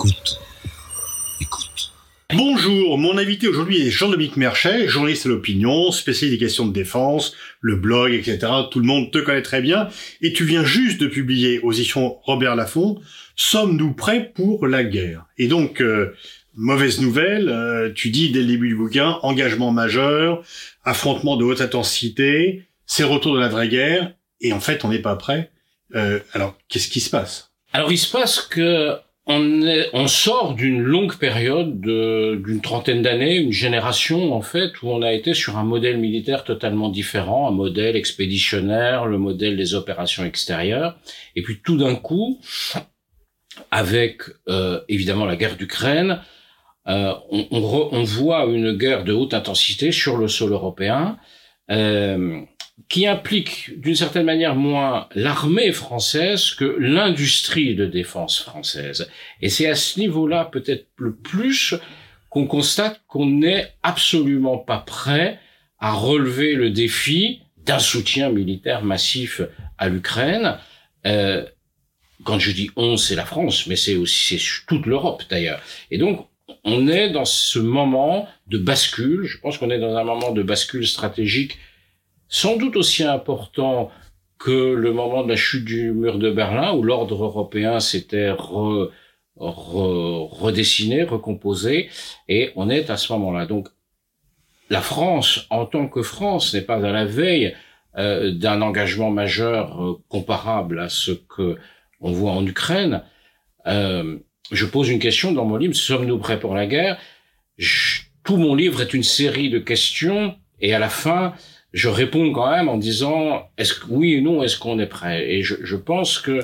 Écoute. Écoute. Bonjour, mon invité aujourd'hui est Jean-Dominique Merchet, journaliste à l'opinion, spécialiste des questions de défense, le blog, etc. Tout le monde te connaît très bien. Et tu viens juste de publier aux éditions Robert Laffont, Sommes-nous prêts pour la guerre? Et donc, euh, mauvaise nouvelle, euh, tu dis dès le début du bouquin, engagement majeur, affrontement de haute intensité, c'est retour de la vraie guerre, et en fait on n'est pas prêt. Euh, alors, qu'est-ce qui se passe? Alors il se passe que on, est, on sort d'une longue période d'une trentaine d'années, une génération en fait, où on a été sur un modèle militaire totalement différent, un modèle expéditionnaire, le modèle des opérations extérieures. Et puis tout d'un coup, avec euh, évidemment la guerre d'Ukraine, euh, on, on, on, voit une guerre de haute intensité sur le sol européen. Euh, qui implique d'une certaine manière moins l'armée française que l'industrie de défense française. Et c'est à ce niveau-là peut-être le plus qu'on constate qu'on n'est absolument pas prêt à relever le défi d'un soutien militaire massif à l'Ukraine. Euh, quand je dis on, c'est la France, mais c'est aussi c'est toute l'Europe d'ailleurs. Et donc on est dans ce moment de bascule. Je pense qu'on est dans un moment de bascule stratégique sans doute aussi important que le moment de la chute du mur de Berlin, où l'ordre européen s'était redessiné, recomposé, et on est à ce moment-là. Donc, la France, en tant que France, n'est pas à la veille euh, d'un engagement majeur euh, comparable à ce que on voit en Ukraine. Euh, je pose une question dans mon livre sommes-nous prêts pour la guerre? Tout mon livre est une série de questions, et à la fin, je réponds quand même en disant est-ce que oui ou non est-ce qu'on est prêt? Et je, je pense que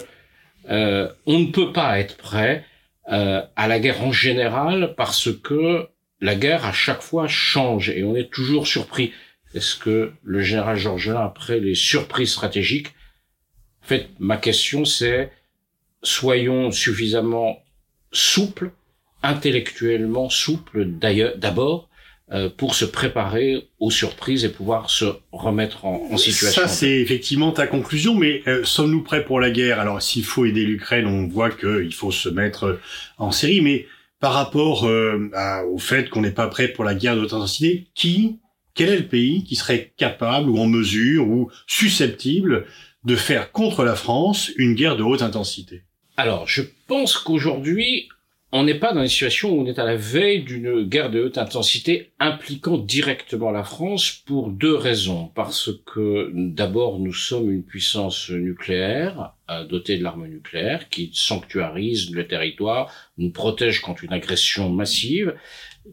euh, on ne peut pas être prêt euh, à la guerre en général parce que la guerre à chaque fois change. Et on est toujours surpris. Est-ce que le général Georgelin après les surprises stratégiques en fait ma question c'est soyons suffisamment souples intellectuellement souples d'ailleurs d'abord euh, pour se préparer aux surprises et pouvoir se remettre en, en situation. Ça, c'est effectivement ta conclusion, mais euh, sommes-nous prêts pour la guerre? Alors, s'il faut aider l'Ukraine, on voit qu'il faut se mettre en série, mais par rapport euh, au fait qu'on n'est pas prêt pour la guerre de haute intensité, qui, quel est le pays qui serait capable ou en mesure ou susceptible de faire contre la France une guerre de haute intensité? Alors, je pense qu'aujourd'hui, on n'est pas dans une situation où on est à la veille d'une guerre de haute intensité impliquant directement la France pour deux raisons. Parce que d'abord, nous sommes une puissance nucléaire dotée de l'arme nucléaire qui sanctuarise le territoire, nous protège contre une agression massive.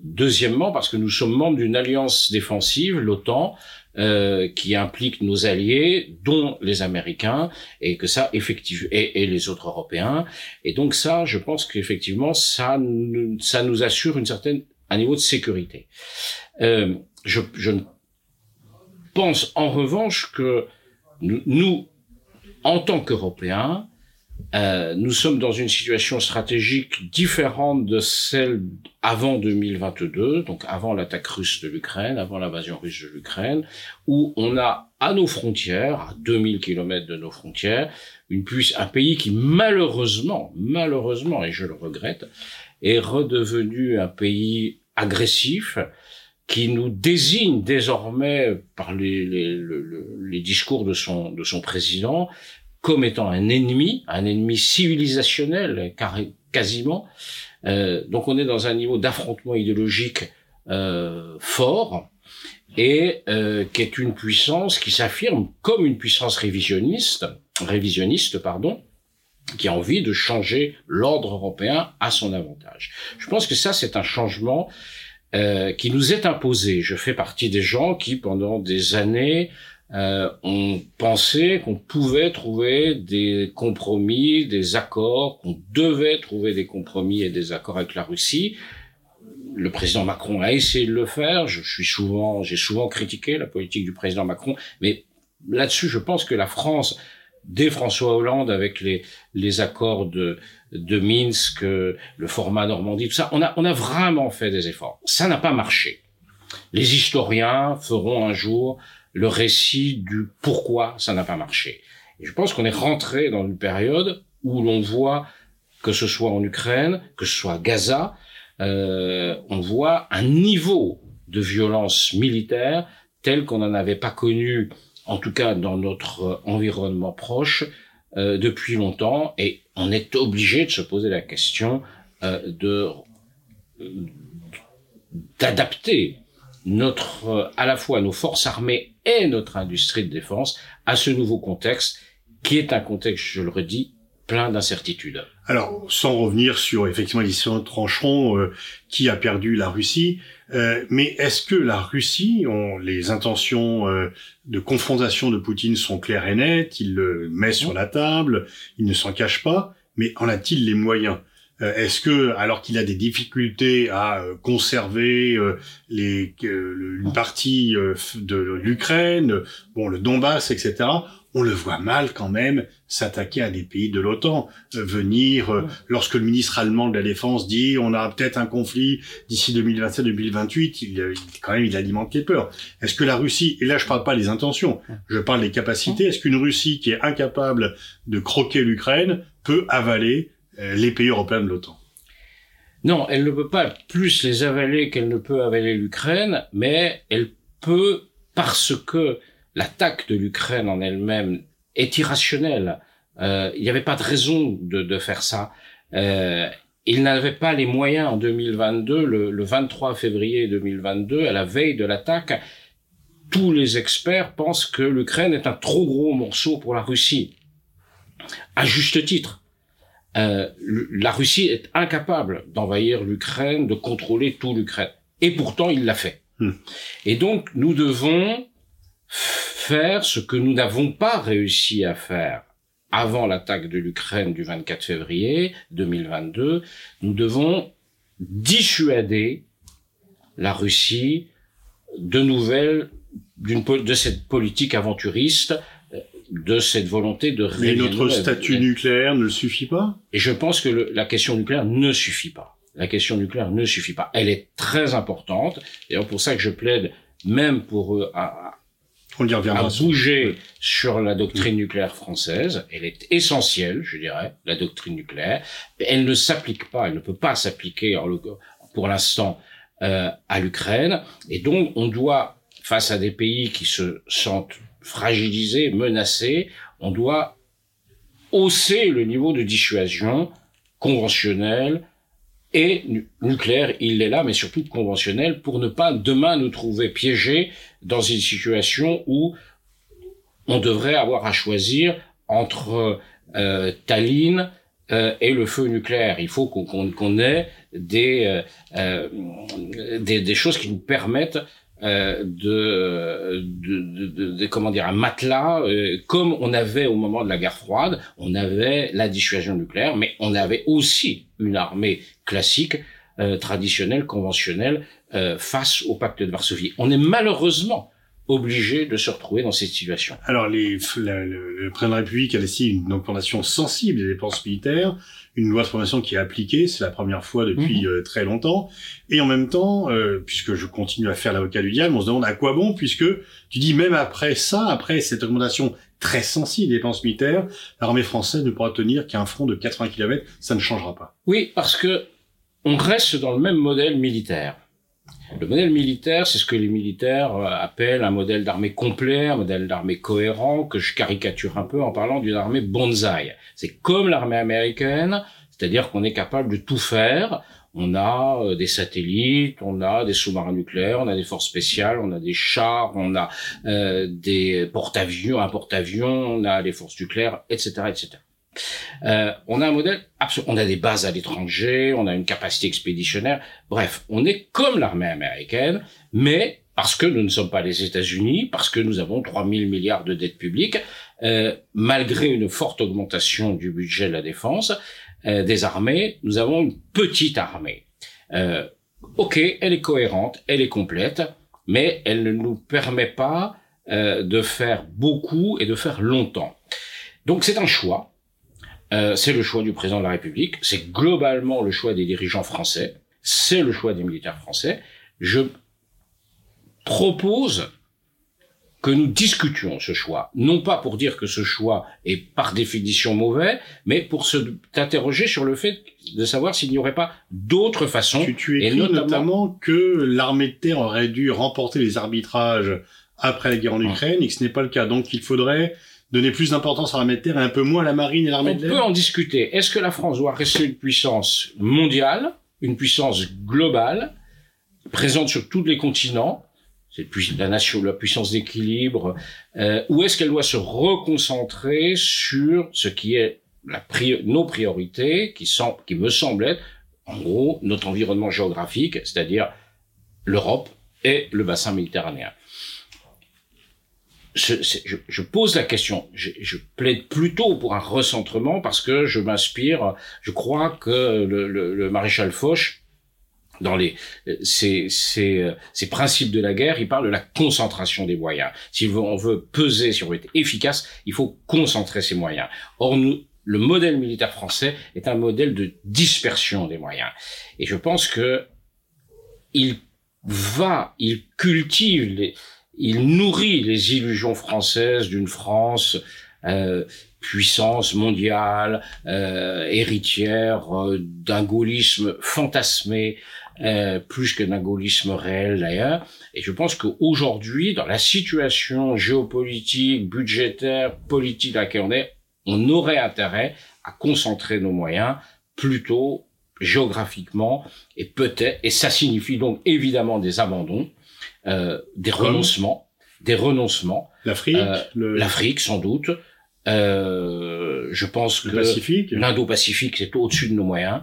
Deuxièmement, parce que nous sommes membres d'une alliance défensive, l'OTAN, euh, qui implique nos alliés, dont les Américains, et que ça, effectivement, et, et, les autres Européens. Et donc ça, je pense qu'effectivement, ça, ça nous assure une certaine un niveau de sécurité. Euh, je, je pense en revanche que nous, en tant qu'Européens, euh, nous sommes dans une situation stratégique différente de celle avant 2022, donc avant l'attaque russe de l'Ukraine, avant l'invasion russe de l'Ukraine, où on a à nos frontières, à 2000 kilomètres de nos frontières, une puce, un pays qui malheureusement, malheureusement, et je le regrette, est redevenu un pays agressif, qui nous désigne désormais par les, discours de son, de son président comme étant un ennemi, un ennemi civilisationnel quasiment. Euh, donc on est dans un niveau d'affrontement idéologique euh, fort et euh, qui est une puissance qui s'affirme comme une puissance révisionniste, révisionniste pardon, qui a envie de changer l'ordre européen à son avantage. Je pense que ça c'est un changement euh, qui nous est imposé. Je fais partie des gens qui pendant des années euh, on pensait qu'on pouvait trouver des compromis, des accords, qu'on devait trouver des compromis et des accords avec la Russie. Le président Macron a essayé de le faire. Je, suis souvent, j'ai souvent critiqué la politique du président Macron, mais là-dessus, je pense que la France, dès François Hollande, avec les, les accords de, de Minsk, le format Normandie, tout ça, on a, on a vraiment fait des efforts. Ça n'a pas marché. Les historiens feront un jour le récit du pourquoi ça n'a pas marché. Et je pense qu'on est rentré dans une période où l'on voit que ce soit en Ukraine, que ce soit à Gaza, euh, on voit un niveau de violence militaire tel qu'on n'en avait pas connu, en tout cas dans notre environnement proche, euh, depuis longtemps, et on est obligé de se poser la question euh, de d'adapter notre à la fois nos forces armées et notre industrie de défense à ce nouveau contexte qui est un contexte, je le redis, plein d'incertitudes. Alors, sans revenir sur effectivement les de trancheront euh, qui a perdu la Russie, euh, mais est-ce que la Russie, ont, les intentions euh, de confrontation de Poutine sont claires et nettes, il le met sur la table, il ne s'en cache pas, mais en a-t-il les moyens? Est-ce que, alors qu'il a des difficultés à conserver les, une partie de l'Ukraine, bon, le Donbass, etc., on le voit mal quand même s'attaquer à des pays de l'OTAN, euh, venir euh, lorsque le ministre allemand de la Défense dit on a peut-être un conflit d'ici 2027-2028, il, il, quand même il alimente les peurs. Est-ce que la Russie et là je parle pas des intentions, je parle des capacités. Est-ce qu'une Russie qui est incapable de croquer l'Ukraine peut avaler euh, les pays européens de l'OTAN? Non, elle ne peut pas plus les avaler qu'elle ne peut avaler l'Ukraine, mais elle peut parce que l'attaque de l'Ukraine en elle-même est irrationnelle. Euh, il n'y avait pas de raison de, de faire ça. Euh, il n'avait pas les moyens en 2022, le, le 23 février 2022, à la veille de l'attaque. Tous les experts pensent que l'Ukraine est un trop gros morceau pour la Russie. À juste titre. Euh, la Russie est incapable d'envahir l'Ukraine, de contrôler tout l'Ukraine. Et pourtant, il l'a fait. Hmm. Et donc, nous devons faire ce que nous n'avons pas réussi à faire avant l'attaque de l'Ukraine du 24 février 2022. Nous devons dissuader la Russie de nouvelles de cette politique aventuriste de cette volonté de Mais notre statut nucléaire ne suffit pas? Et je pense que la question nucléaire ne suffit pas. La question nucléaire ne suffit pas. Elle est très importante. C'est pour ça que je plaide même pour euh, on y reviendra. à bouger sur la doctrine nucléaire française. Elle est essentielle, je dirais, la doctrine nucléaire. Elle ne s'applique pas, elle ne peut pas s'appliquer pour l'instant euh, à l'Ukraine. Et donc, on doit, face à des pays qui se sentent fragilisés, menacés, on doit hausser le niveau de dissuasion conventionnelle, et nucléaire, il est là, mais surtout conventionnel, pour ne pas demain nous trouver piégés dans une situation où on devrait avoir à choisir entre euh, Tallinn euh, et le feu nucléaire. Il faut qu'on ait des, euh, euh, des, des, choses qui nous permettent euh, de, de, de, de, comment dire un matelas euh, comme on avait au moment de la guerre froide on avait la dissuasion nucléaire mais on avait aussi une armée classique euh, traditionnelle conventionnelle face au pacte de Varsovie. On est malheureusement obligé de se retrouver dans cette situation. Alors, les, le, président de la République a laissé une augmentation sensible des dépenses militaires, une loi de formation qui est appliquée, c'est la première fois depuis mhm. euh, très longtemps, et en même temps, euh, puisque je continue à faire l'avocat du diable, on se demande à quoi bon, puisque tu dis même après ça, après cette augmentation très sensible des dépenses militaires, l'armée française ne pourra tenir qu'un front de 80 km, ça ne changera pas. Oui, parce que on reste dans le même modèle militaire. Le modèle militaire, c'est ce que les militaires euh, appellent un modèle d'armée complet, un modèle d'armée cohérent, que je caricature un peu en parlant d'une armée bonsaï. C'est comme l'armée américaine, c'est-à-dire qu'on est capable de tout faire. On a euh, des satellites, on a des sous-marins nucléaires, on a des forces spéciales, on a des chars, on a euh, des porte-avions, un porte-avions, on a des forces nucléaires, etc., etc. Euh, on a un modèle, on a des bases à l'étranger, on a une capacité expéditionnaire. Bref, on est comme l'armée américaine, mais parce que nous ne sommes pas les États-Unis, parce que nous avons 3 000 milliards de dettes publiques, euh, malgré une forte augmentation du budget de la défense euh, des armées, nous avons une petite armée. Euh, ok, elle est cohérente, elle est complète, mais elle ne nous permet pas euh, de faire beaucoup et de faire longtemps. Donc c'est un choix. Euh, c'est le choix du président de la République, c'est globalement le choix des dirigeants français, c'est le choix des militaires français. Je propose que nous discutions ce choix, non pas pour dire que ce choix est par définition mauvais, mais pour se t'interroger sur le fait de savoir s'il n'y aurait pas d'autres façons. Tu, tu écris notamment... que l'armée de terre aurait dû remporter les arbitrages après la guerre en Ukraine et que ce n'est pas le cas. Donc il faudrait donner plus d'importance à l'armée de terre et un peu moins à la marine et l'armée de l'air. On peut en discuter. Est-ce que la France doit rester une puissance mondiale, une puissance globale, présente sur tous les continents c'est la nation, la puissance d'équilibre, euh, ou est-ce qu'elle doit se reconcentrer sur ce qui est la nos priorités, qui, sont, qui me semble être, en gros, notre environnement géographique, c'est-à-dire l'Europe et le bassin méditerranéen? Je, je, je, pose la question. Je, je, plaide plutôt pour un recentrement parce que je m'inspire. Je crois que le, le, le maréchal Foch dans les ces, ces, ces, principes de la guerre, il parle de la concentration des moyens. Si on veut peser, si on veut être efficace, il faut concentrer ses moyens. Or, nous, le modèle militaire français est un modèle de dispersion des moyens. Et je pense que il va, il cultive, les, il nourrit les illusions françaises d'une France euh, puissance mondiale, euh, héritière euh, d'un gaullisme fantasmé, euh, plus que d'un gaullisme réel d'ailleurs. Et je pense qu'aujourd'hui, dans la situation géopolitique, budgétaire, politique dans laquelle on est, on aurait intérêt à concentrer nos moyens plutôt géographiquement et peut-être, et ça signifie donc évidemment des abandons, des renoncements, des renoncements. L'Afrique, euh, l'Afrique sans doute. Euh, je pense que l'Indo-Pacifique, c'est au-dessus de nos moyens.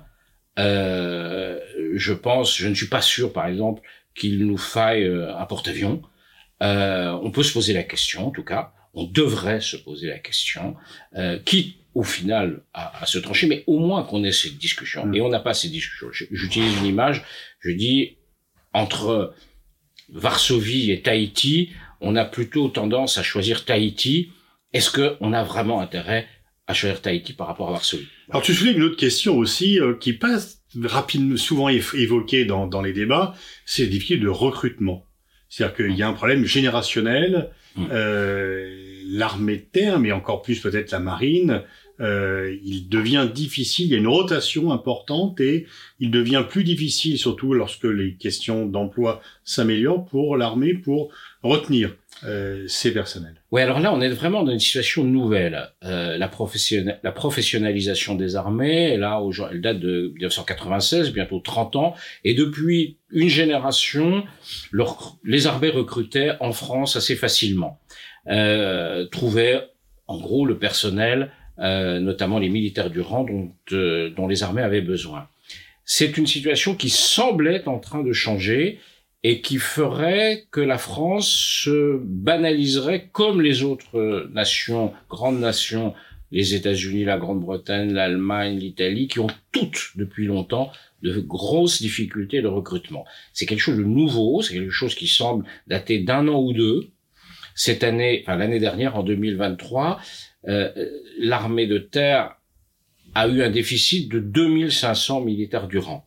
Euh, je pense, je ne suis pas sûr, par exemple, qu'il nous faille euh, un porte-avions. Euh, on peut se poser la question, en tout cas, on devrait se poser la question, euh, quitte au final à, à, se trancher, mais au moins qu'on ait cette discussion. Mm. Et on n'a pas ces discussions. J'utilise une image, je dis entre Varsovie et Tahiti, on a plutôt tendance à choisir Tahiti. Est-ce qu'on a vraiment intérêt à choisir Tahiti par rapport à Varsovie? Alors tu soulèves une autre question aussi euh, qui passe rapidement, souvent évoquée dans, dans les débats, c'est les difficultés de recrutement. C'est-à-dire qu'il y a un problème générationnel. Mmh. Euh, L'armée de terre, mais encore plus peut-être la marine, euh, il devient difficile, il y a une rotation importante et il devient plus difficile, surtout lorsque les questions d'emploi s'améliorent pour l'armée, pour retenir euh, ces personnels. Oui, alors là, on est vraiment dans une situation nouvelle. Euh, la, professionnalisation des armées, là, elle date de 1996, bientôt 30 ans, et depuis une génération, les armées recrutaient en France assez facilement, euh, trouvaient en gros le personnel, notamment les militaires du rang dont, euh, dont les armées avaient besoin. C'est une situation qui semblait en train de changer et qui ferait que la France se banaliserait comme les autres nations, grandes nations, les États-Unis, la Grande-Bretagne, l'Allemagne, l'Italie, qui ont toutes depuis longtemps de grosses difficultés de recrutement. C'est quelque chose de nouveau, c'est quelque chose qui semble dater d'un an ou deux. Cette année, enfin l'année dernière, en 2023, euh, l'armée de terre a eu un déficit de 2500 militaires du rang.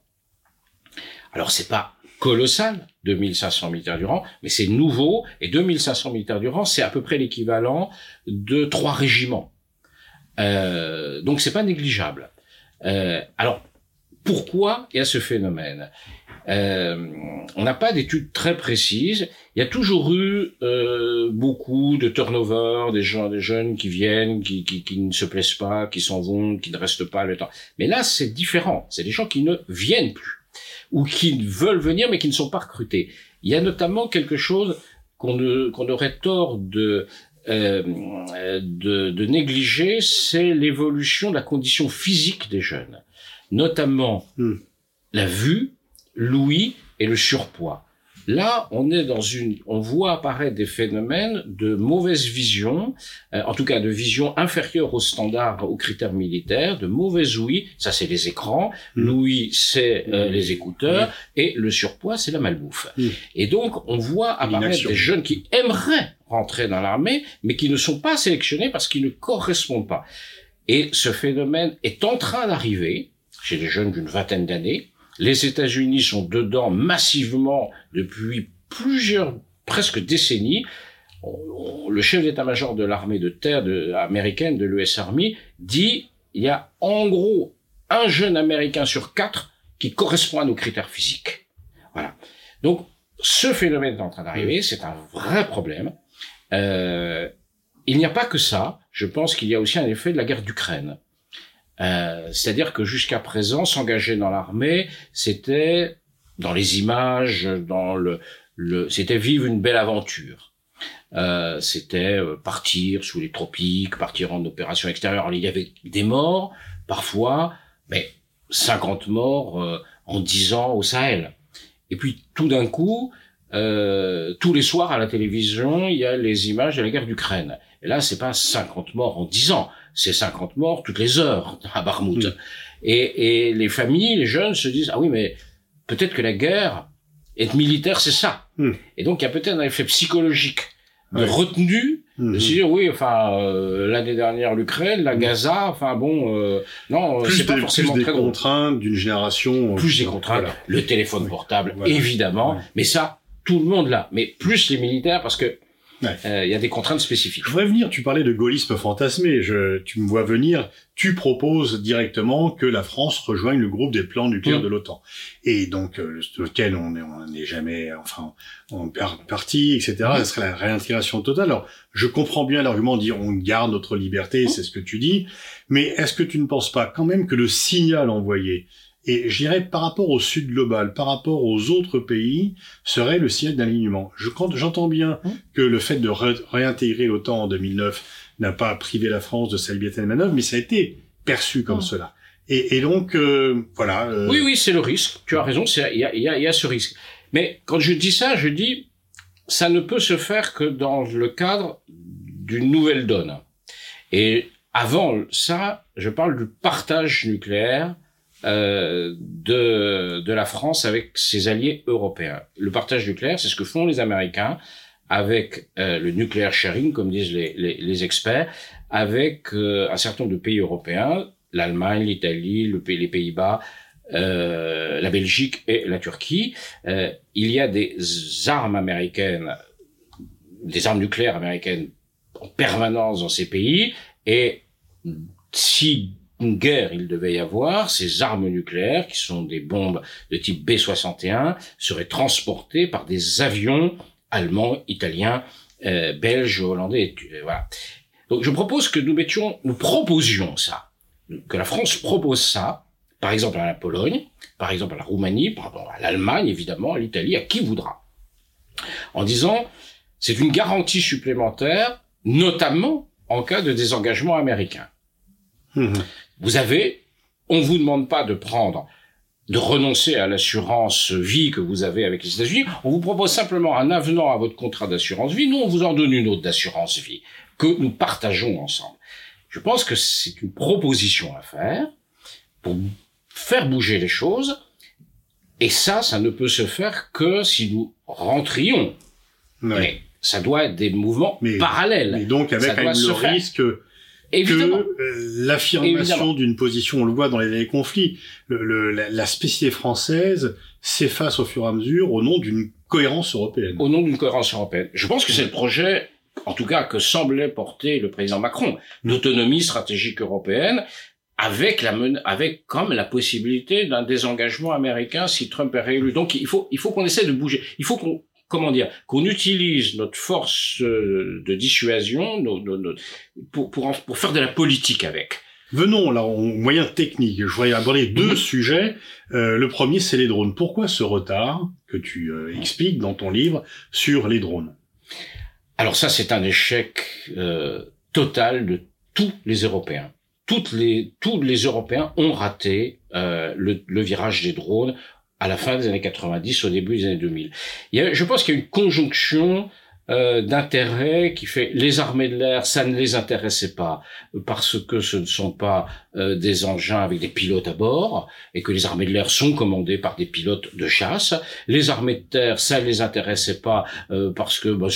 Alors c'est pas colossal, 2500 militaires du rang, mais c'est nouveau, et 2500 militaires du rang, c'est à peu près l'équivalent de trois régiments. Euh, donc c'est pas négligeable. Euh, alors, pourquoi il y a ce phénomène? Euh, On n'a pas d'études très précises. Il y a toujours eu euh, beaucoup de turnover, des gens, des jeunes qui viennent, qui, qui, qui ne se plaisent pas, qui s'en vont, qui ne restent pas le temps. Mais là, c'est différent. C'est des gens qui ne viennent plus ou qui veulent venir mais qui ne sont pas recrutés. Il y a notamment quelque chose qu'on aurait tort de, euh, de, de négliger, c'est l'évolution de la condition physique des jeunes, notamment hmm. la vue, l'ouïe et le surpoids. Là, on est dans une, on voit apparaître des phénomènes de mauvaise vision, euh, en tout cas de vision inférieure aux standards, aux critères militaires, de mauvaise ouïe. Ça, c'est les écrans. Mmh. L'ouïe, c'est euh, les écouteurs, et le surpoids, c'est la malbouffe. Mmh. Et donc, on voit apparaître des jeunes qui aimeraient rentrer dans l'armée, mais qui ne sont pas sélectionnés parce qu'ils ne correspondent pas. Et ce phénomène est en train d'arriver chez les jeunes d'une vingtaine d'années les États-Unis sont dedans massivement depuis plusieurs, presque décennies. le chef d'état-major de l'armée de terre de, américaine, de l'US Army, dit il y a en gros un jeune américain sur quatre qui correspond à nos critères physiques. Voilà. Donc, ce phénomène est en train d'arriver, c'est un vrai problème. Euh, il n'y a pas que ça. Je pense qu'il y a aussi un effet de la guerre d'Ukraine. Euh, C'est-à-dire que jusqu'à présent, s'engager dans l'armée, c'était dans les images, dans le, le c'était vivre une belle aventure. Euh, c'était euh, partir sous les tropiques, partir en opération extérieure. il y avait des morts, parfois, mais 50 morts euh, en 10 ans au Sahel. Et puis tout d'un coup, euh, tous les soirs à la télévision, il y a les images de la guerre d'Ukraine. Et là, c'est pas 50 morts en 10 ans, c'est 50 morts toutes les heures à Barmout. Mm. Et, et, les familles, les jeunes se disent, ah oui, mais peut-être que la guerre, être militaire, c'est ça. Mm. Et donc, il y a peut-être un effet psychologique de retenue de mm-hmm. se dire oui enfin euh, l'année dernière l'Ukraine la Gaza enfin bon euh, non c'est pas forcément plus des contraintes d'une génération plus des contraintes le téléphone portable évidemment mais ça tout le monde là, mais plus les militaires parce que euh, il y a des contraintes spécifiques. Je voudrais venir, tu parlais de gaullisme fantasmé, je, tu me vois venir, tu proposes directement que la France rejoigne le groupe des plans nucléaires mm. de l'OTAN. Et donc, euh, lequel on n'est jamais, enfin, on perd parti, etc. Mm. Ce serait la réintégration totale. Alors, je comprends bien l'argument de dire on garde notre liberté, mm. c'est ce que tu dis, mais est-ce que tu ne penses pas quand même que le signal envoyé et je dirais par rapport au Sud global, par rapport aux autres pays, serait le signal d'alignement. Je j'entends bien mmh. que le fait de réintégrer l'OTAN en 2009 n'a pas privé la France de sa liberté de manœuvre, mais ça a été perçu comme mmh. cela. Et, et donc euh, voilà. Euh... Oui, oui, c'est le risque. Tu as raison, il y a, y, a, y a ce risque. Mais quand je dis ça, je dis ça ne peut se faire que dans le cadre d'une nouvelle donne. Et avant ça, je parle du partage nucléaire euh, de, de la France avec ses alliés européens. Le partage nucléaire, c'est ce que font les Américains avec euh, le nucléaire sharing, comme disent les, les, les experts, avec euh, un certain nombre de pays européens, l'Allemagne, l'Italie, le, les Pays-Bas, euh, la Belgique et la Turquie. il y a des armes américaines, des armes nucléaires américaines en permanence dans ces pays, et si une guerre il devait y avoir, ces armes nucléaires, qui sont des bombes de type B-61, seraient transportées par des avions allemands, italiens, euh, belges, hollandais, euh, voilà. Donc je propose que nous mettions, nous proposions ça, que la France propose ça, par exemple à la Pologne, par exemple à la Roumanie, par exemple à l'Allemagne, évidemment, à l'Italie, à qui voudra, en disant c'est une garantie supplémentaire, notamment en cas de désengagement américain. Mmh. Vous avez, on vous demande pas de prendre, de renoncer à l'assurance vie que vous avez avec les États-Unis. On vous propose simplement un avenant à votre contrat d'assurance vie. Nous, on vous en donne une autre d'assurance vie que nous partageons ensemble. Je pense que c'est une proposition à faire pour faire bouger les choses. Et ça, ça ne peut se faire que si nous rentrions. Mais ça doit être des mouvements parallèles. Et donc avec le risque Évidemment. que euh, l'affirmation d'une position, on le voit dans les conflits, le, la, la, spécificité française s'efface au fur et à mesure au nom d'une cohérence européenne. Au nom d'une cohérence européenne. Je pense que c'est le projet, en tout cas, que semblait porter le président Macron, d'autonomie stratégique européenne, avec la avec comme la possibilité d'un désengagement américain si Trump est réélu. Donc il faut il faut qu'on essaie de bouger. Il faut qu'on comment dire, qu'on utilise notre force euh, de dissuasion pour, pour, pour faire de la politique avec. Venons là au moyen technique. Je voudrais aborder deux mhm. sujets. Euh, le premier, c'est les drones. Pourquoi ce retard que tu euh, expliques dans ton livre sur les drones? Alors ça, c'est un échec euh, total de tous les Européens. Toutes les, tous les Européens ont raté euh, le, le virage des drones à la fin des années 90, au début des années 2000. Il y a, je pense qu'il y a une conjonction euh, d'intérêt qui fait les armées de l'air, ça ne les intéressait pas parce que ce ne sont pas euh, des engins avec des pilotes à bord et que les armées de l'air sont commandées par des pilotes de chasse. Les armées de terre, ça ne les intéressait pas euh, parce que bah,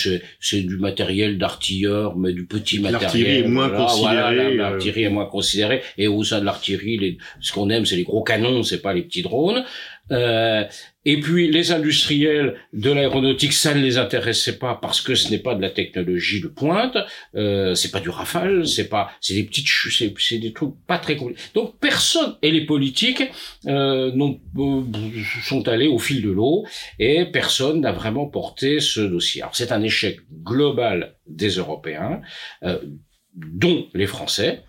c'est du matériel d'artilleur, mais du petit matériel. L'artillerie est moins considérée. l'artillerie est moins considérée et au sein de l'artillerie, ce qu'on aime, c'est les gros canons, c'est pas les petits drones. Euh, et puis les industriels de l'aéronautique, ça ne les intéressait pas parce que ce n'est pas de la technologie de pointe, euh, c'est pas du Rafale, c'est pas, c'est des petites, c'est, c'est des trucs pas très compliqués. Donc personne et les politiques euh, non, euh, sont allés au fil de l'eau et personne n'a vraiment porté ce dossier. Alors c'est un échec global des Européens, euh, dont les Français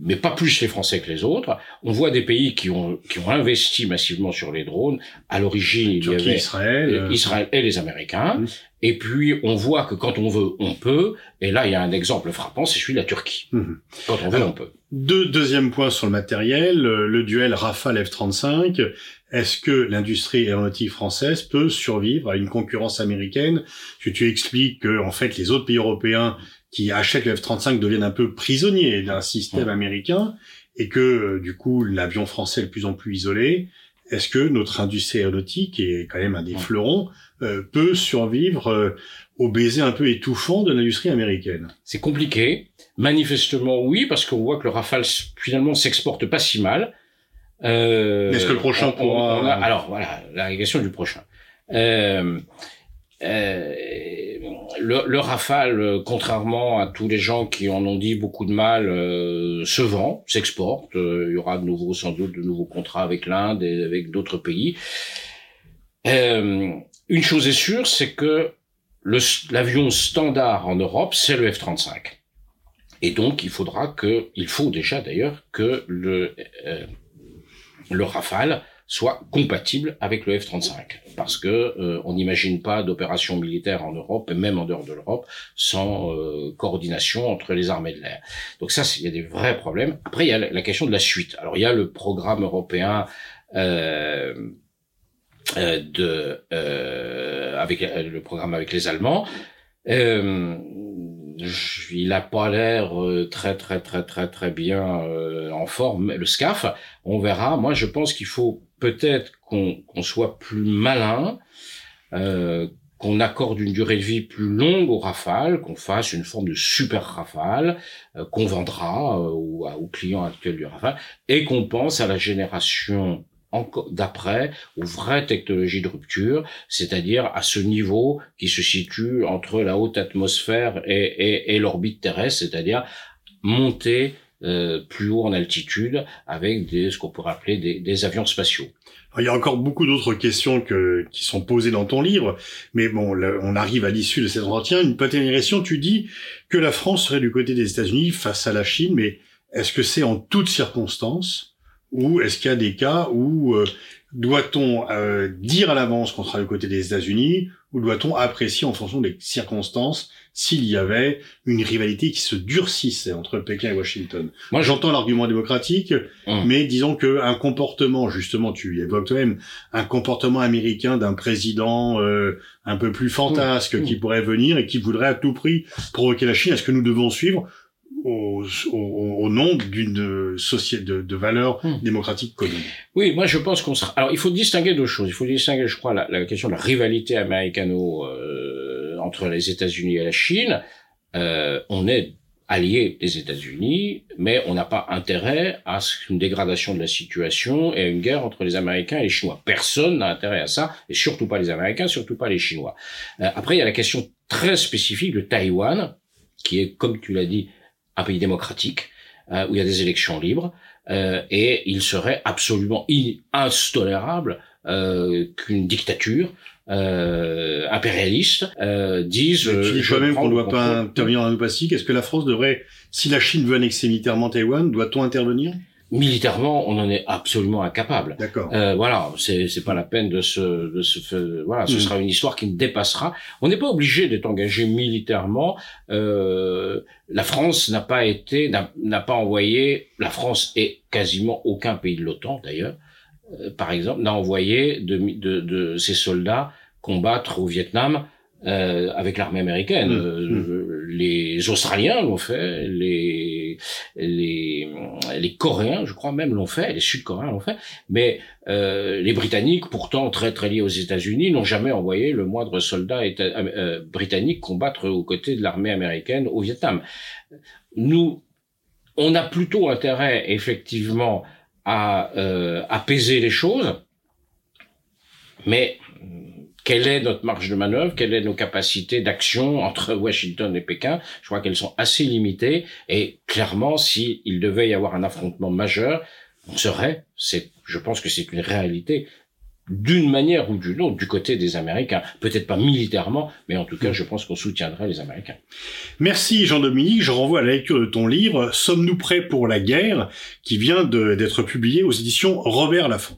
mais pas plus les Français que les autres. On voit des pays qui ont qui ont investi massivement sur les drones. À l'origine, il y avait Israël, euh, Israël et les Américains. Mmh. Et puis on voit que quand on veut, on peut. Et là, il y a un exemple frappant, c'est celui de la Turquie. Mmh. Quand on veut, Alors, on peut. Deux, deuxième point sur le matériel, le duel Rafale F-35. Est-ce que l'industrie aéronautique française peut survivre à une concurrence américaine? Que tu expliques que en fait les autres pays européens qui achètent le F-35 deviennent un peu prisonniers d'un système américain et que euh, du coup l'avion français est de plus en plus isolé. Est-ce que notre industrie aéronautique, qui est quand même un des fleurons, euh, peut survivre euh, au baiser un peu étouffant de l'industrie américaine? C'est compliqué. Manifestement oui, parce qu'on voit que le Rafale finalement s'exporte pas si mal. Euh, Est-ce que le prochain on, pourra... on a, alors voilà, la question du prochain. Euh, euh, le, le, Rafale, contrairement à tous les gens qui en ont dit beaucoup de mal, euh, se vend, s'exporte. Euh, il y aura de nouveau, sans doute, de nouveaux contrats avec l'Inde et avec d'autres pays. Euh, une chose est sûre, c'est que l'avion standard en Europe, c'est le F-35. Et donc, il faudra que, il faut déjà d'ailleurs que le euh, le Rafale soit compatible avec le F-35 parce que euh, on n'imagine pas d'opération militaire en Europe et même en dehors de l'Europe sans euh, coordination entre les armées de l'air. Donc ça, il y a des vrais problèmes. Après, il y a la question de la suite. Alors il y a le programme européen euh, euh de avec le programme avec les Allemands. Euh, il a pas l'air très très très très très bien en forme. Le SCAF, on verra. Moi, je pense qu'il faut peut-être qu'on soit plus malin, euh, qu'on accorde une durée de vie plus longue au Rafale, qu'on fasse une forme de super Rafale euh, qu'on vendra euh, aux clients actuels du Rafale, et qu'on pense à la génération d'après aux vraies technologies de rupture, c'est-à-dire à ce niveau qui se situe entre la haute atmosphère et, et, et l'orbite terrestre, c'est-à-dire monter euh, plus haut en altitude avec des, ce qu'on pourrait appeler des, des avions spatiaux. Alors, il y a encore beaucoup d'autres questions que, qui sont posées dans ton livre, mais bon, on arrive à l'issue de cet entretien. Une petite question, tu dis que la France serait du côté des États-Unis face à la Chine, mais est-ce que c'est en toutes circonstances ou est-ce qu'il y a des cas où euh, doit-on euh, dire à l'avance qu'on sera du côté des États-Unis ou doit-on apprécier en fonction des circonstances s'il y avait une rivalité qui se durcissait entre Pékin et Washington Moi, j'entends l'argument démocratique, hum. mais disons que un comportement, justement, tu évoques toi-même, un comportement américain d'un président euh, un peu plus fantasque hum. qui pourrait venir et qui voudrait à tout prix provoquer la Chine, est-ce que nous devons suivre au, au, au, nom d'une société de, de valeurs hmm. démocratiques communes. Oui, moi je pense qu'on sera. Alors il faut distinguer deux choses. Il faut distinguer, je crois, la, la question de la rivalité américano euh, entre les États-Unis et la Chine. Euh, on est alliés des États-Unis, mais on n'a pas intérêt à une dégradation de la situation et à une guerre entre les Américains et les Chinois. Personne n'a intérêt à ça, et surtout pas les Américains, surtout pas les Chinois. Euh, après, il y a la question très spécifique de Taïwan, qui est, comme tu l'as dit, un pays démocratique euh, où il y a des élections libres euh, et il serait absolument intolérable euh, qu'une dictature euh, impérialiste euh, dise. tu dis toi-même qu'on ne doit pas intervenir dans Pacifique. Est-ce que la France devrait, si la Chine veut annexer militairement Taïwan, doit-on intervenir? Militairement, on en est absolument incapable. D'accord. Euh, voilà, c'est c'est pas la peine de se de se voilà, ce mm. sera une histoire qui ne dépassera. On n'est pas obligé d'être engagé militairement. Euh, la France n'a pas été n'a pas envoyé. La France et quasiment aucun pays de l'OTAN d'ailleurs, euh, par exemple, n'a envoyé de, de de ses soldats combattre au Vietnam euh, avec l'armée américaine. Mmh. Euh, mmh. Les Australiens l'ont fait, les, les, les Coréens, je crois même, l'ont fait, les Sud-Coréens l'ont fait, mais euh, les Britanniques, pourtant très très liés aux États-Unis, n'ont jamais envoyé le moindre soldat euh, britannique combattre aux côtés de l'armée américaine au Vietnam. Nous, on a plutôt intérêt, effectivement, à apaiser les choses. Mais quelle est notre marge de manœuvre, quelles sont nos capacités d'action entre Washington et Pékin? Je crois qu'elles sont assez limitées. Et clairement, s'il devait y avoir un affrontement majeur, on serait, je pense que c'est une réalité, d'une manière ou d'une autre du côté des Américains. Peut-être pas militairement, mais en tout cas, je pense qu'on soutiendrait les Américains. Merci Jean-Dominique. Je renvoie à la lecture de ton livre Sommes-nous prêts pour la guerre qui vient d'être publié aux éditions Robert Laffont.